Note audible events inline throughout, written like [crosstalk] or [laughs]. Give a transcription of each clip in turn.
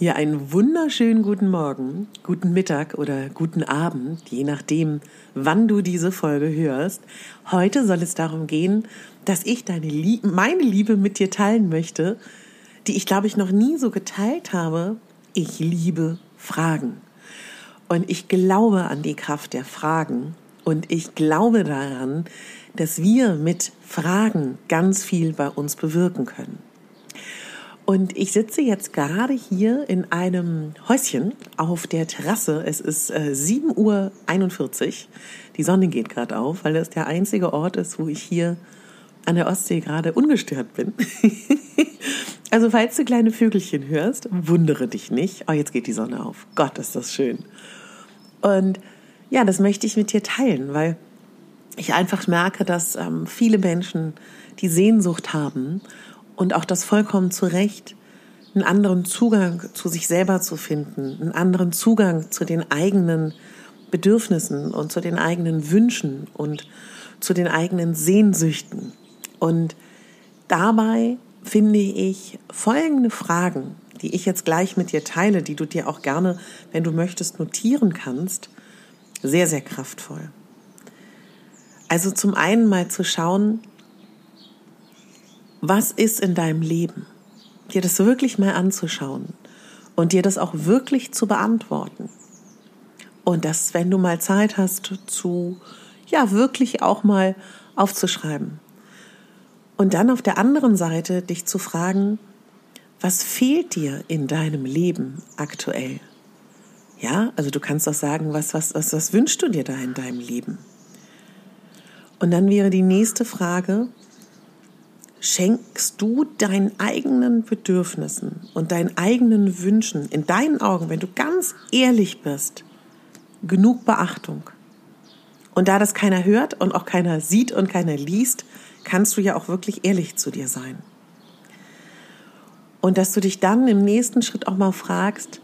Ja, einen wunderschönen guten Morgen, guten Mittag oder guten Abend, je nachdem, wann du diese Folge hörst. Heute soll es darum gehen, dass ich deine Liebe, meine Liebe mit dir teilen möchte, die ich glaube ich noch nie so geteilt habe. Ich liebe Fragen. Und ich glaube an die Kraft der Fragen und ich glaube daran, dass wir mit Fragen ganz viel bei uns bewirken können. Und ich sitze jetzt gerade hier in einem Häuschen auf der Terrasse. Es ist äh, 7.41 Uhr. Die Sonne geht gerade auf, weil das der einzige Ort ist, wo ich hier an der Ostsee gerade ungestört bin. [laughs] also falls du kleine Vögelchen hörst, wundere dich nicht. Oh, jetzt geht die Sonne auf. Gott, ist das schön. Und ja, das möchte ich mit dir teilen, weil ich einfach merke, dass ähm, viele Menschen die Sehnsucht haben und auch das vollkommen zu Recht, einen anderen Zugang zu sich selber zu finden, einen anderen Zugang zu den eigenen Bedürfnissen und zu den eigenen Wünschen und zu den eigenen Sehnsüchten. Und dabei finde ich folgende Fragen, die ich jetzt gleich mit dir teile, die du dir auch gerne, wenn du möchtest, notieren kannst, sehr, sehr kraftvoll. Also zum einen mal zu schauen, was ist in deinem Leben? Dir das wirklich mal anzuschauen und dir das auch wirklich zu beantworten. Und dass, wenn du mal Zeit hast, zu, ja, wirklich auch mal aufzuschreiben. Und dann auf der anderen Seite dich zu fragen, was fehlt dir in deinem Leben aktuell? Ja, also du kannst auch sagen, was, was, was, was wünschst du dir da in deinem Leben? Und dann wäre die nächste Frage, schenkst du deinen eigenen Bedürfnissen und deinen eigenen Wünschen in deinen Augen, wenn du ganz ehrlich bist, genug Beachtung? Und da das keiner hört und auch keiner sieht und keiner liest, kannst du ja auch wirklich ehrlich zu dir sein. Und dass du dich dann im nächsten Schritt auch mal fragst,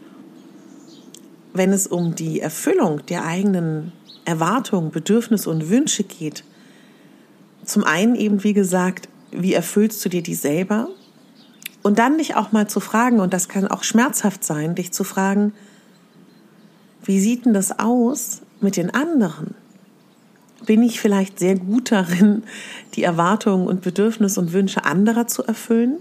wenn es um die Erfüllung der eigenen Erwartungen, Bedürfnisse und Wünsche geht, zum einen eben, wie gesagt, wie erfüllst du dir die selber? Und dann dich auch mal zu fragen, und das kann auch schmerzhaft sein, dich zu fragen, wie sieht denn das aus mit den anderen? Bin ich vielleicht sehr gut darin, die Erwartungen und Bedürfnisse und Wünsche anderer zu erfüllen?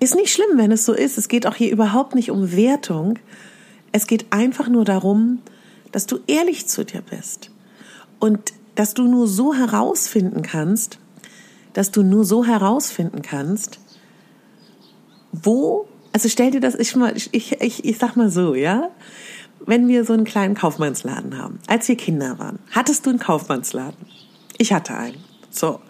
Ist nicht schlimm, wenn es so ist. Es geht auch hier überhaupt nicht um Wertung. Es geht einfach nur darum, dass du ehrlich zu dir bist und dass du nur so herausfinden kannst, dass du nur so herausfinden kannst, wo, also stell dir das, ich, ich, ich, ich sag mal so, ja, wenn wir so einen kleinen Kaufmannsladen haben, als wir Kinder waren, hattest du einen Kaufmannsladen? Ich hatte einen. So.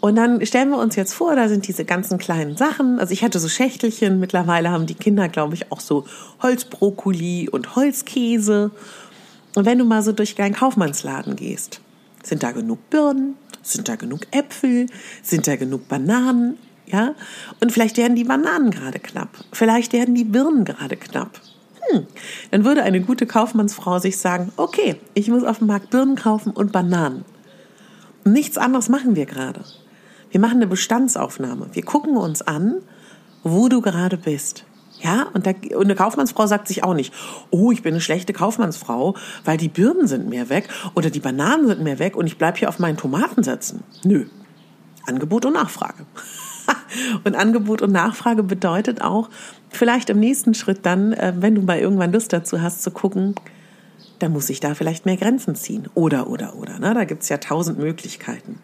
Und dann stellen wir uns jetzt vor, da sind diese ganzen kleinen Sachen. Also ich hatte so Schächtelchen. Mittlerweile haben die Kinder, glaube ich, auch so Holzbrokkoli und Holzkäse. Und wenn du mal so durch deinen Kaufmannsladen gehst, sind da genug Birnen? Sind da genug Äpfel? Sind da genug Bananen? Ja? Und vielleicht werden die Bananen gerade knapp. Vielleicht werden die Birnen gerade knapp. Hm. Dann würde eine gute Kaufmannsfrau sich sagen, okay, ich muss auf dem Markt Birnen kaufen und Bananen. Nichts anderes machen wir gerade. Wir machen eine Bestandsaufnahme. Wir gucken uns an, wo du gerade bist. Ja, und, da, und eine Kaufmannsfrau sagt sich auch nicht, oh, ich bin eine schlechte Kaufmannsfrau, weil die Birnen sind mehr weg oder die Bananen sind mehr weg und ich bleibe hier auf meinen Tomaten sitzen. Nö. Angebot und Nachfrage. [laughs] und Angebot und Nachfrage bedeutet auch, vielleicht im nächsten Schritt dann, äh, wenn du mal irgendwann Lust dazu hast, zu gucken, da muss ich da vielleicht mehr Grenzen ziehen. Oder, oder, oder. Ne? Da gibt's ja tausend Möglichkeiten.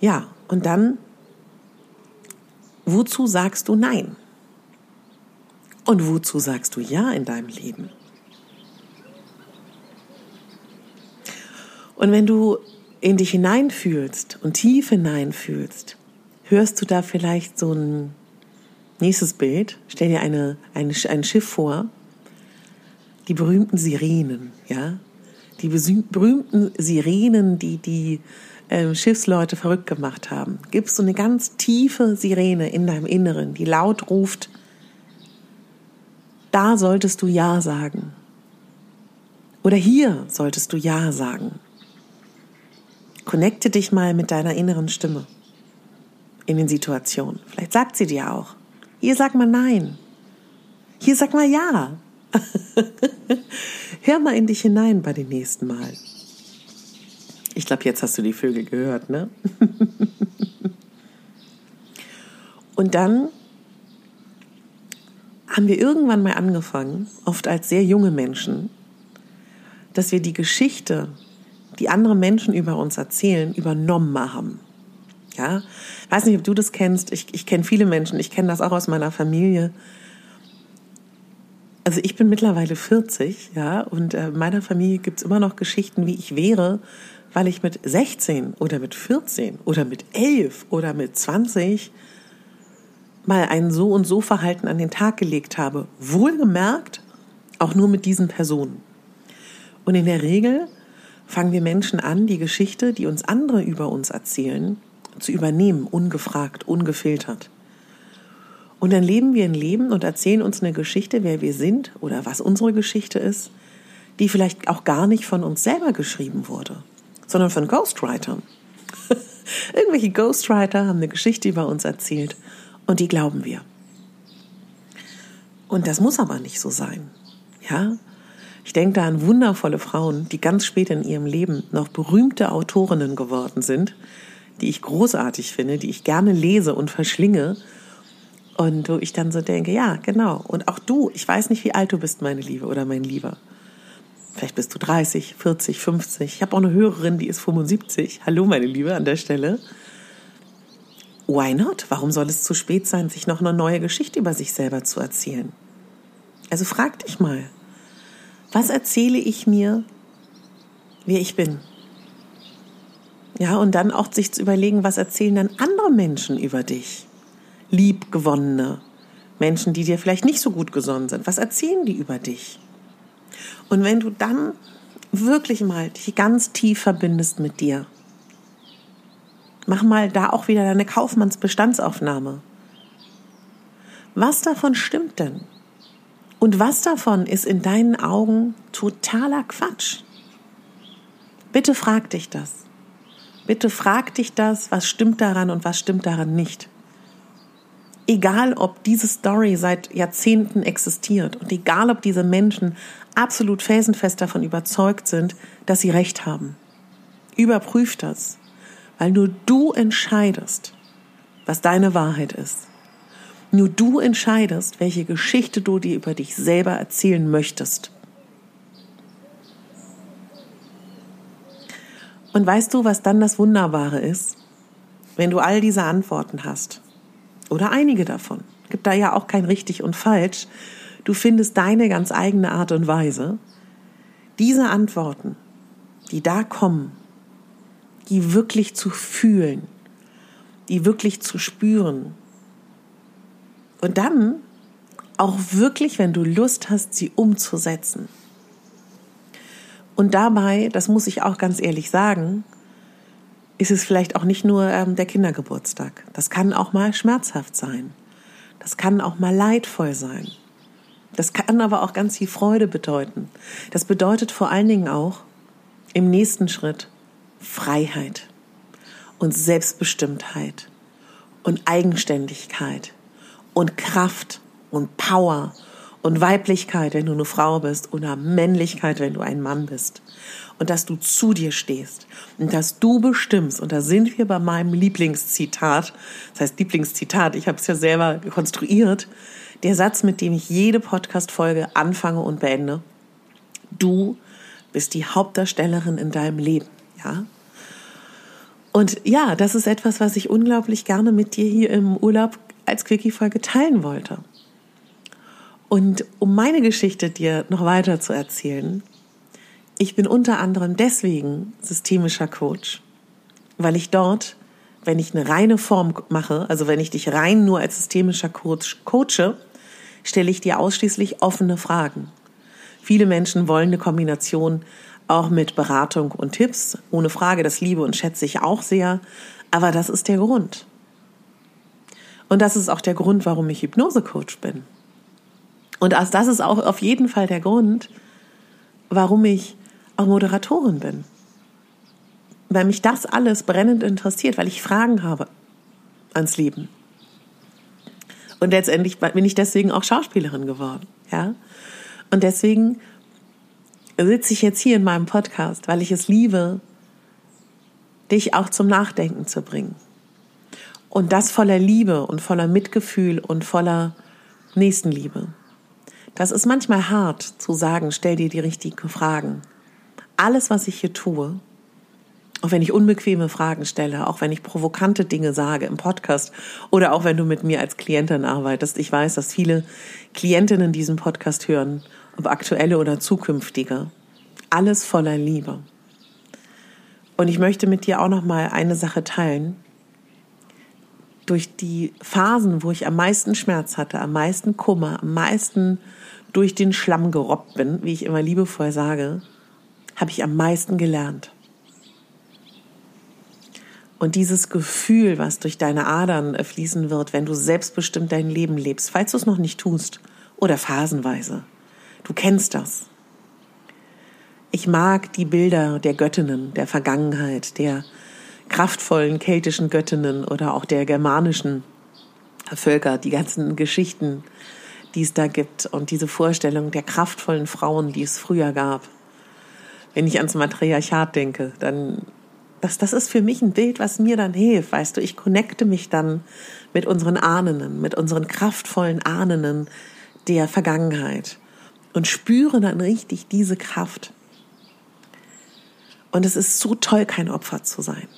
Ja, und dann, wozu sagst du Nein? Und wozu sagst du Ja in deinem Leben? Und wenn du in dich hineinfühlst und tief hineinfühlst, hörst du da vielleicht so ein Nächstes Bild. Stell dir eine, eine, ein Schiff vor. Die berühmten Sirenen, ja. Die berühmten Sirenen, die die äh, Schiffsleute verrückt gemacht haben. Gibst du eine ganz tiefe Sirene in deinem Inneren, die laut ruft, da solltest du Ja sagen. Oder hier solltest du Ja sagen. Connecte dich mal mit deiner inneren Stimme in den Situationen. Vielleicht sagt sie dir auch. Hier sag mal Nein. Hier sag mal Ja. [laughs] Hör mal in dich hinein bei den nächsten Mal. Ich glaube, jetzt hast du die Vögel gehört, ne? [laughs] Und dann haben wir irgendwann mal angefangen, oft als sehr junge Menschen, dass wir die Geschichte, die andere Menschen über uns erzählen, übernommen haben. Ja, weiß nicht, ob du das kennst. Ich, ich kenne viele Menschen. Ich kenne das auch aus meiner Familie. Also ich bin mittlerweile 40, ja, und äh, in meiner Familie gibt es immer noch Geschichten, wie ich wäre, weil ich mit 16 oder mit 14 oder mit 11 oder mit 20 mal ein so und so Verhalten an den Tag gelegt habe. Wohlgemerkt, auch nur mit diesen Personen. Und in der Regel fangen wir Menschen an, die Geschichte, die uns andere über uns erzählen, zu übernehmen, ungefragt, ungefiltert. Und dann leben wir ein Leben und erzählen uns eine Geschichte, wer wir sind oder was unsere Geschichte ist, die vielleicht auch gar nicht von uns selber geschrieben wurde, sondern von Ghostwritern. [laughs] Irgendwelche Ghostwriter haben eine Geschichte über uns erzählt und die glauben wir. Und das muss aber nicht so sein. Ja? Ich denke da an wundervolle Frauen, die ganz spät in ihrem Leben noch berühmte Autorinnen geworden sind, die ich großartig finde, die ich gerne lese und verschlinge. Und wo ich dann so denke, ja, genau. Und auch du, ich weiß nicht, wie alt du bist, meine Liebe oder mein Lieber. Vielleicht bist du 30, 40, 50. Ich habe auch eine Hörerin, die ist 75. Hallo, meine Liebe, an der Stelle. Why not? Warum soll es zu spät sein, sich noch eine neue Geschichte über sich selber zu erzählen? Also frag dich mal, was erzähle ich mir, wer ich bin? Ja, und dann auch sich zu überlegen, was erzählen dann andere Menschen über dich? Liebgewonnene Menschen, die dir vielleicht nicht so gut gesonnen sind. Was erzählen die über dich? Und wenn du dann wirklich mal dich ganz tief verbindest mit dir, mach mal da auch wieder deine Kaufmannsbestandsaufnahme. Was davon stimmt denn? Und was davon ist in deinen Augen totaler Quatsch? Bitte frag dich das. Bitte frag dich das, was stimmt daran und was stimmt daran nicht. Egal, ob diese Story seit Jahrzehnten existiert und egal, ob diese Menschen absolut felsenfest davon überzeugt sind, dass sie recht haben. Überprüf das, weil nur du entscheidest, was deine Wahrheit ist. Nur du entscheidest, welche Geschichte du dir über dich selber erzählen möchtest. Und weißt du, was dann das Wunderbare ist? Wenn du all diese Antworten hast, oder einige davon, gibt da ja auch kein richtig und falsch, du findest deine ganz eigene Art und Weise, diese Antworten, die da kommen, die wirklich zu fühlen, die wirklich zu spüren. Und dann auch wirklich, wenn du Lust hast, sie umzusetzen. Und dabei, das muss ich auch ganz ehrlich sagen, ist es vielleicht auch nicht nur ähm, der Kindergeburtstag. Das kann auch mal schmerzhaft sein. Das kann auch mal leidvoll sein. Das kann aber auch ganz viel Freude bedeuten. Das bedeutet vor allen Dingen auch im nächsten Schritt Freiheit und Selbstbestimmtheit und Eigenständigkeit und Kraft und Power und Weiblichkeit, wenn du eine Frau bist, oder Männlichkeit, wenn du ein Mann bist. Und dass du zu dir stehst und dass du bestimmst. Und da sind wir bei meinem Lieblingszitat. Das heißt Lieblingszitat, ich habe es ja selber konstruiert. Der Satz, mit dem ich jede Podcast-Folge anfange und beende. Du bist die Hauptdarstellerin in deinem Leben, ja? Und ja, das ist etwas, was ich unglaublich gerne mit dir hier im Urlaub als Quickie-Folge teilen wollte. Und um meine Geschichte dir noch weiter zu erzählen, ich bin unter anderem deswegen systemischer Coach, weil ich dort wenn ich eine reine Form mache, also wenn ich dich rein nur als systemischer Coach coache, stelle ich dir ausschließlich offene Fragen. Viele Menschen wollen eine Kombination auch mit Beratung und Tipps. Ohne Frage, das liebe und schätze ich auch sehr. Aber das ist der Grund. Und das ist auch der Grund, warum ich Hypnosecoach bin. Und das ist auch auf jeden Fall der Grund, warum ich auch Moderatorin bin. Weil mich das alles brennend interessiert, weil ich Fragen habe ans Leben. Und letztendlich bin ich deswegen auch Schauspielerin geworden, ja. Und deswegen sitze ich jetzt hier in meinem Podcast, weil ich es liebe, dich auch zum Nachdenken zu bringen. Und das voller Liebe und voller Mitgefühl und voller Nächstenliebe. Das ist manchmal hart zu sagen, stell dir die richtigen Fragen. Alles, was ich hier tue, auch wenn ich unbequeme Fragen stelle, auch wenn ich provokante Dinge sage im Podcast oder auch wenn du mit mir als Klientin arbeitest. Ich weiß, dass viele Klientinnen diesen Podcast hören, ob aktuelle oder zukünftige. Alles voller Liebe. Und ich möchte mit dir auch noch mal eine Sache teilen. Durch die Phasen, wo ich am meisten Schmerz hatte, am meisten Kummer, am meisten durch den Schlamm gerobbt bin, wie ich immer liebevoll sage, habe ich am meisten gelernt. Und dieses Gefühl, was durch deine Adern fließen wird, wenn du selbstbestimmt dein Leben lebst, falls du es noch nicht tust oder phasenweise, du kennst das. Ich mag die Bilder der Göttinnen der Vergangenheit, der kraftvollen keltischen Göttinnen oder auch der germanischen Völker, die ganzen Geschichten, die es da gibt und diese Vorstellung der kraftvollen Frauen, die es früher gab. Wenn ich ans Matriarchat denke, dann das, das ist für mich ein Bild, was mir dann hilft. Weißt du, ich connecte mich dann mit unseren Ahnen, mit unseren kraftvollen Ahnen der Vergangenheit und spüre dann richtig diese Kraft. Und es ist so toll, kein Opfer zu sein.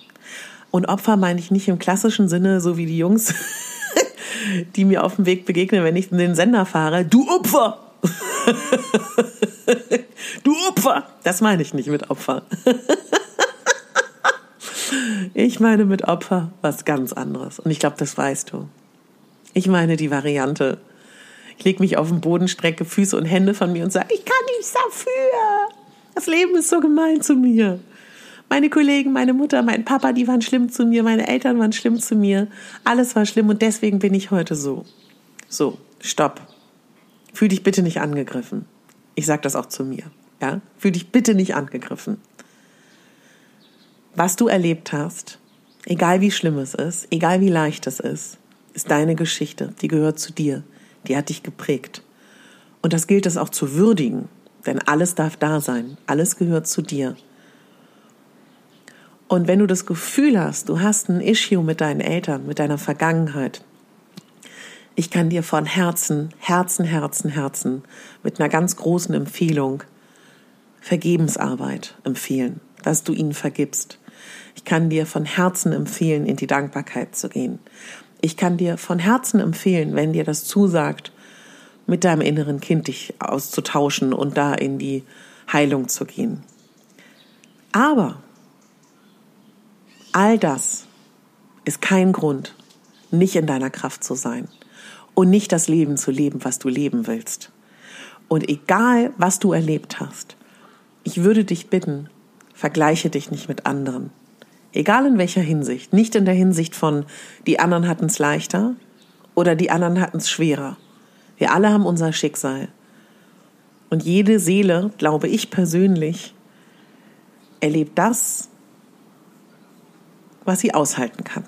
Und Opfer meine ich nicht im klassischen Sinne, so wie die Jungs [laughs] die mir auf dem Weg begegnen, wenn ich in den Sender fahre. Du Opfer! [laughs] du Opfer! Das meine ich nicht mit Opfer. [laughs] ich meine mit Opfer was ganz anderes. Und ich glaube, das weißt du. Ich meine die Variante. Ich lege mich auf den Boden, strecke Füße und Hände von mir und sage, ich kann nichts dafür. Das Leben ist so gemein zu mir. Meine Kollegen, meine Mutter, mein Papa, die waren schlimm zu mir, meine Eltern waren schlimm zu mir. Alles war schlimm und deswegen bin ich heute so. So, stopp. Fühl dich bitte nicht angegriffen. Ich sage das auch zu mir. Ja? Fühl dich bitte nicht angegriffen. Was du erlebt hast, egal wie schlimm es ist, egal wie leicht es ist, ist deine Geschichte. Die gehört zu dir. Die hat dich geprägt. Und das gilt es auch zu würdigen. Denn alles darf da sein. Alles gehört zu dir. Und wenn du das Gefühl hast, du hast ein Issue mit deinen Eltern, mit deiner Vergangenheit, ich kann dir von Herzen, Herzen, Herzen, Herzen mit einer ganz großen Empfehlung Vergebensarbeit empfehlen, dass du ihnen vergibst. Ich kann dir von Herzen empfehlen, in die Dankbarkeit zu gehen. Ich kann dir von Herzen empfehlen, wenn dir das zusagt, mit deinem inneren Kind dich auszutauschen und da in die Heilung zu gehen. Aber All das ist kein Grund, nicht in deiner Kraft zu sein und nicht das Leben zu leben, was du leben willst. Und egal, was du erlebt hast, ich würde dich bitten, vergleiche dich nicht mit anderen. Egal in welcher Hinsicht. Nicht in der Hinsicht von, die anderen hatten es leichter oder die anderen hatten es schwerer. Wir alle haben unser Schicksal. Und jede Seele, glaube ich persönlich, erlebt das, was sie aushalten kann.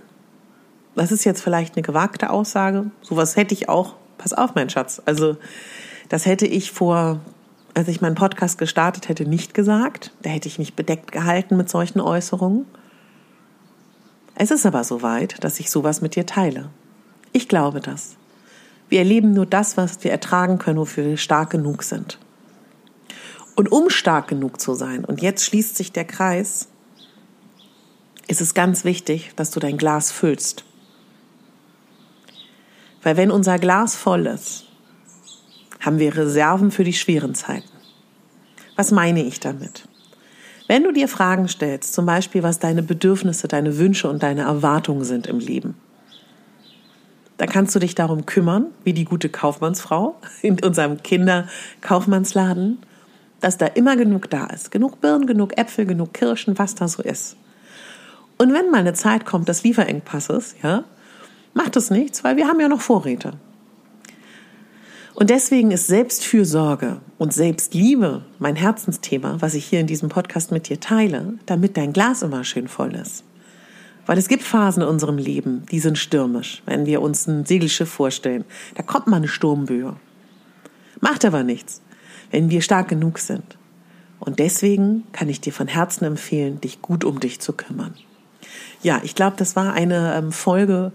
Das ist jetzt vielleicht eine gewagte Aussage. Sowas hätte ich auch, pass auf, mein Schatz. Also, das hätte ich vor, als ich meinen Podcast gestartet hätte, nicht gesagt. Da hätte ich mich bedeckt gehalten mit solchen Äußerungen. Es ist aber soweit, dass ich sowas mit dir teile. Ich glaube das. Wir erleben nur das, was wir ertragen können, wofür wir stark genug sind. Und um stark genug zu sein, und jetzt schließt sich der Kreis, ist es ganz wichtig, dass du dein Glas füllst. Weil wenn unser Glas voll ist, haben wir Reserven für die schweren Zeiten. Was meine ich damit? Wenn du dir Fragen stellst, zum Beispiel, was deine Bedürfnisse, deine Wünsche und deine Erwartungen sind im Leben, dann kannst du dich darum kümmern, wie die gute Kaufmannsfrau [laughs] in unserem Kinderkaufmannsladen, dass da immer genug da ist. Genug Birnen, genug Äpfel, genug Kirschen, was da so ist. Und wenn mal eine Zeit kommt des Lieferengpasses, ja, macht es nichts, weil wir haben ja noch Vorräte. Und deswegen ist Selbstfürsorge und Selbstliebe mein Herzensthema, was ich hier in diesem Podcast mit dir teile, damit dein Glas immer schön voll ist. Weil es gibt Phasen in unserem Leben, die sind stürmisch. Wenn wir uns ein Segelschiff vorstellen, da kommt mal eine Sturmböe. Macht aber nichts, wenn wir stark genug sind. Und deswegen kann ich dir von Herzen empfehlen, dich gut um dich zu kümmern. Ja, ich glaube, das war eine ähm, Folge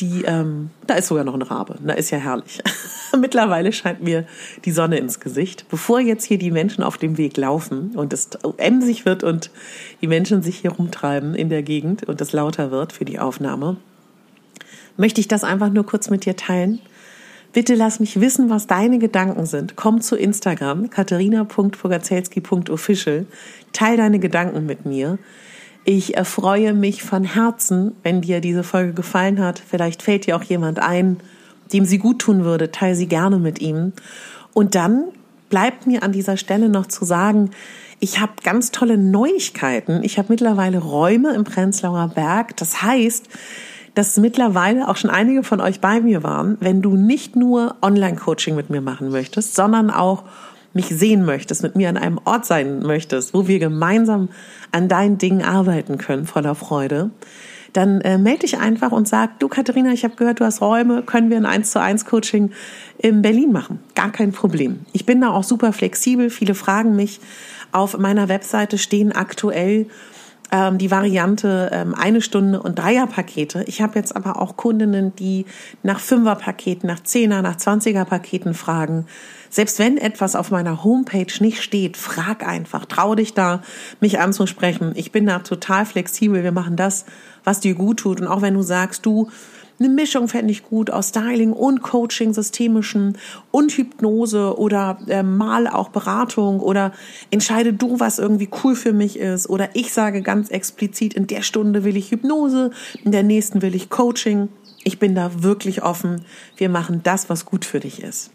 die, ähm, da ist sogar noch ein Rabe. Da ist ja herrlich. [laughs] Mittlerweile scheint mir die Sonne ins Gesicht. Bevor jetzt hier die Menschen auf dem Weg laufen und es emsig wird und die Menschen sich hier rumtreiben in der Gegend und es lauter wird für die Aufnahme, möchte ich das einfach nur kurz mit dir teilen. Bitte lass mich wissen, was deine Gedanken sind. Komm zu Instagram, katharina.pogazelski.official. Teil deine Gedanken mit mir. Ich erfreue mich von Herzen, wenn dir diese Folge gefallen hat. Vielleicht fällt dir auch jemand ein, dem sie gut tun würde. Teile sie gerne mit ihm. Und dann bleibt mir an dieser Stelle noch zu sagen, ich habe ganz tolle Neuigkeiten. Ich habe mittlerweile Räume im Prenzlauer Berg. Das heißt, dass mittlerweile auch schon einige von euch bei mir waren, wenn du nicht nur Online-Coaching mit mir machen möchtest, sondern auch mich sehen möchtest, mit mir an einem Ort sein möchtest, wo wir gemeinsam an deinen Dingen arbeiten können, voller Freude, dann äh, melde dich einfach und sag, du Katharina, ich habe gehört, du hast Räume, können wir ein 1 zu 1 Coaching in Berlin machen? Gar kein Problem. Ich bin da auch super flexibel. Viele fragen mich. Auf meiner Webseite stehen aktuell ähm, die Variante ähm, eine Stunde und Dreierpakete. Ich habe jetzt aber auch Kundinnen, die nach Fünferpaketen, nach Zehner, nach Zwanziger Paketen fragen. Selbst wenn etwas auf meiner Homepage nicht steht, frag einfach, trau dich da, mich anzusprechen. Ich bin da total flexibel. Wir machen das, was dir gut tut. Und auch wenn du sagst, du, eine Mischung fände ich gut aus Styling und Coaching, systemischen und Hypnose oder äh, mal auch Beratung oder entscheide du, was irgendwie cool für mich ist oder ich sage ganz explizit, in der Stunde will ich Hypnose, in der nächsten will ich Coaching. Ich bin da wirklich offen. Wir machen das, was gut für dich ist.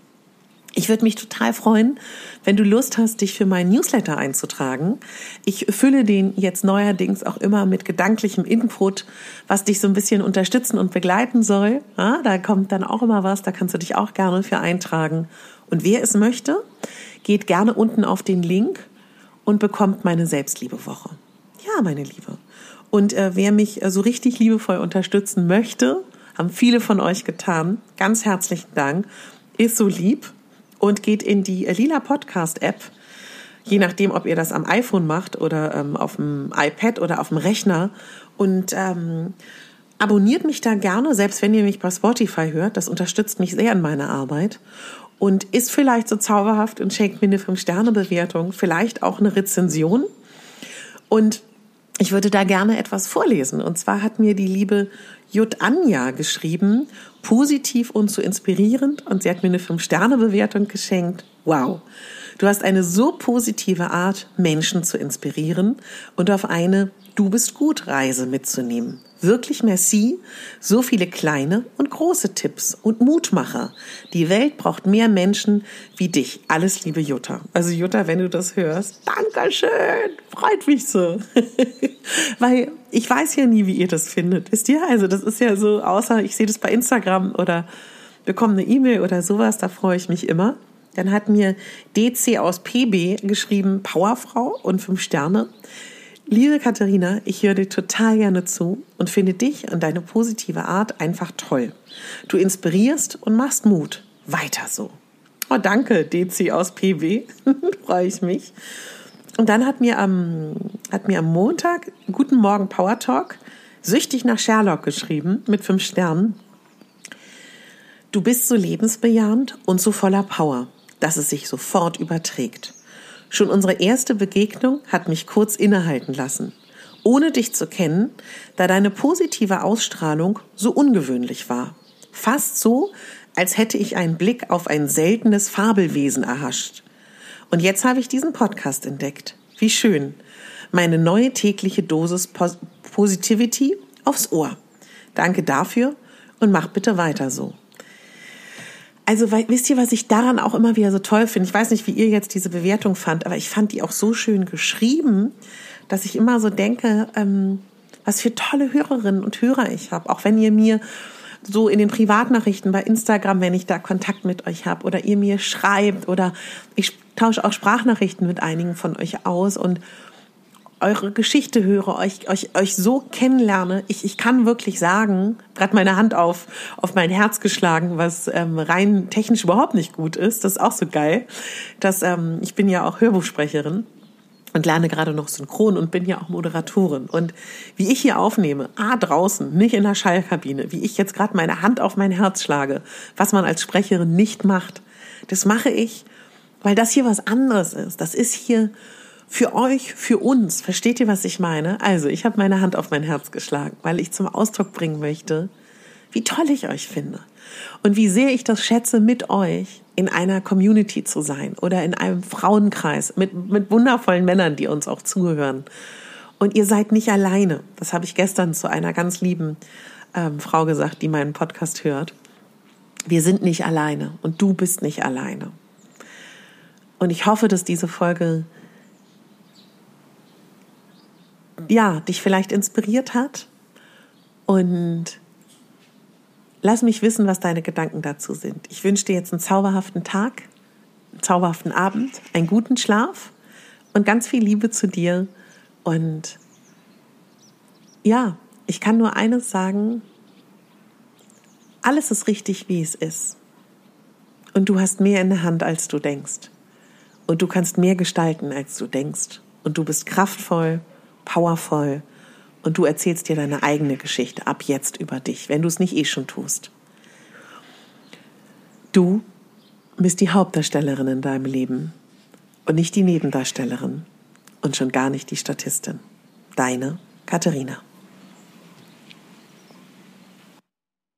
Ich würde mich total freuen, wenn du Lust hast, dich für meinen Newsletter einzutragen. Ich fülle den jetzt neuerdings auch immer mit gedanklichem Input, was dich so ein bisschen unterstützen und begleiten soll. Ja, da kommt dann auch immer was, da kannst du dich auch gerne für eintragen. Und wer es möchte, geht gerne unten auf den Link und bekommt meine Selbstliebewoche. Ja, meine Liebe. Und äh, wer mich äh, so richtig liebevoll unterstützen möchte, haben viele von euch getan. Ganz herzlichen Dank. Ist so lieb und geht in die Lila Podcast App. Je nachdem, ob ihr das am iPhone macht oder ähm, auf dem iPad oder auf dem Rechner und ähm, abonniert mich da gerne, selbst wenn ihr mich bei Spotify hört. Das unterstützt mich sehr in meiner Arbeit und ist vielleicht so zauberhaft und schenkt mir eine 5-Sterne-Bewertung, vielleicht auch eine Rezension. Und ich würde da gerne etwas vorlesen. Und zwar hat mir die liebe Jut Anja geschrieben, positiv und so inspirierend. Und sie hat mir eine Fünf-Sterne-Bewertung geschenkt. Wow. Du hast eine so positive Art, Menschen zu inspirieren und auf eine Du bist gut Reise mitzunehmen. Wirklich merci. So viele kleine und große Tipps und Mutmacher. Die Welt braucht mehr Menschen wie dich. Alles liebe Jutta. Also Jutta, wenn du das hörst, Dankeschön. Freut mich so. [laughs] Weil ich weiß ja nie, wie ihr das findet. Wisst ihr? Also das ist ja so, außer ich sehe das bei Instagram oder bekomme eine E-Mail oder sowas, da freue ich mich immer. Dann hat mir DC aus PB geschrieben, Powerfrau und fünf Sterne. Liebe Katharina, ich höre dir total gerne zu und finde dich und deine positive Art einfach toll. Du inspirierst und machst Mut. Weiter so. Oh, danke, DC aus PB. [laughs] Freue ich mich. Und dann hat mir am, hat mir am Montag Guten Morgen Power Talk süchtig nach Sherlock geschrieben mit fünf Sternen. Du bist so lebensbejahend und so voller Power, dass es sich sofort überträgt. Schon unsere erste Begegnung hat mich kurz innehalten lassen, ohne dich zu kennen, da deine positive Ausstrahlung so ungewöhnlich war. Fast so, als hätte ich einen Blick auf ein seltenes Fabelwesen erhascht. Und jetzt habe ich diesen Podcast entdeckt. Wie schön. Meine neue tägliche Dosis Pos Positivity aufs Ohr. Danke dafür und mach bitte weiter so. Also wisst ihr, was ich daran auch immer wieder so toll finde? Ich weiß nicht, wie ihr jetzt diese Bewertung fand, aber ich fand die auch so schön geschrieben, dass ich immer so denke, ähm, was für tolle Hörerinnen und Hörer ich habe. Auch wenn ihr mir so in den Privatnachrichten bei Instagram, wenn ich da Kontakt mit euch habe oder ihr mir schreibt oder ich tausche auch Sprachnachrichten mit einigen von euch aus und eure Geschichte höre, euch, euch, euch so kennenlerne, ich, ich kann wirklich sagen, gerade meine Hand auf, auf mein Herz geschlagen, was ähm, rein technisch überhaupt nicht gut ist. Das ist auch so geil. Dass, ähm, ich bin ja auch Hörbuchsprecherin und lerne gerade noch synchron und bin ja auch Moderatorin. Und wie ich hier aufnehme, ah, draußen, nicht in der Schallkabine, wie ich jetzt gerade meine Hand auf mein Herz schlage, was man als Sprecherin nicht macht, das mache ich, weil das hier was anderes ist. Das ist hier für euch, für uns. Versteht ihr, was ich meine? Also, ich habe meine Hand auf mein Herz geschlagen, weil ich zum Ausdruck bringen möchte, wie toll ich euch finde und wie sehr ich das schätze, mit euch in einer Community zu sein oder in einem Frauenkreis mit, mit wundervollen Männern, die uns auch zuhören. Und ihr seid nicht alleine. Das habe ich gestern zu einer ganz lieben ähm, Frau gesagt, die meinen Podcast hört. Wir sind nicht alleine und du bist nicht alleine. Und ich hoffe, dass diese Folge ja, dich vielleicht inspiriert hat. Und lass mich wissen, was deine Gedanken dazu sind. Ich wünsche dir jetzt einen zauberhaften Tag, einen zauberhaften Abend, einen guten Schlaf und ganz viel Liebe zu dir. Und ja, ich kann nur eines sagen, alles ist richtig, wie es ist. Und du hast mehr in der Hand, als du denkst. Und du kannst mehr gestalten, als du denkst. Und du bist kraftvoll powervoll und du erzählst dir deine eigene Geschichte ab jetzt über dich, wenn du es nicht eh schon tust. Du bist die Hauptdarstellerin in deinem Leben und nicht die Nebendarstellerin und schon gar nicht die Statistin. Deine Katharina.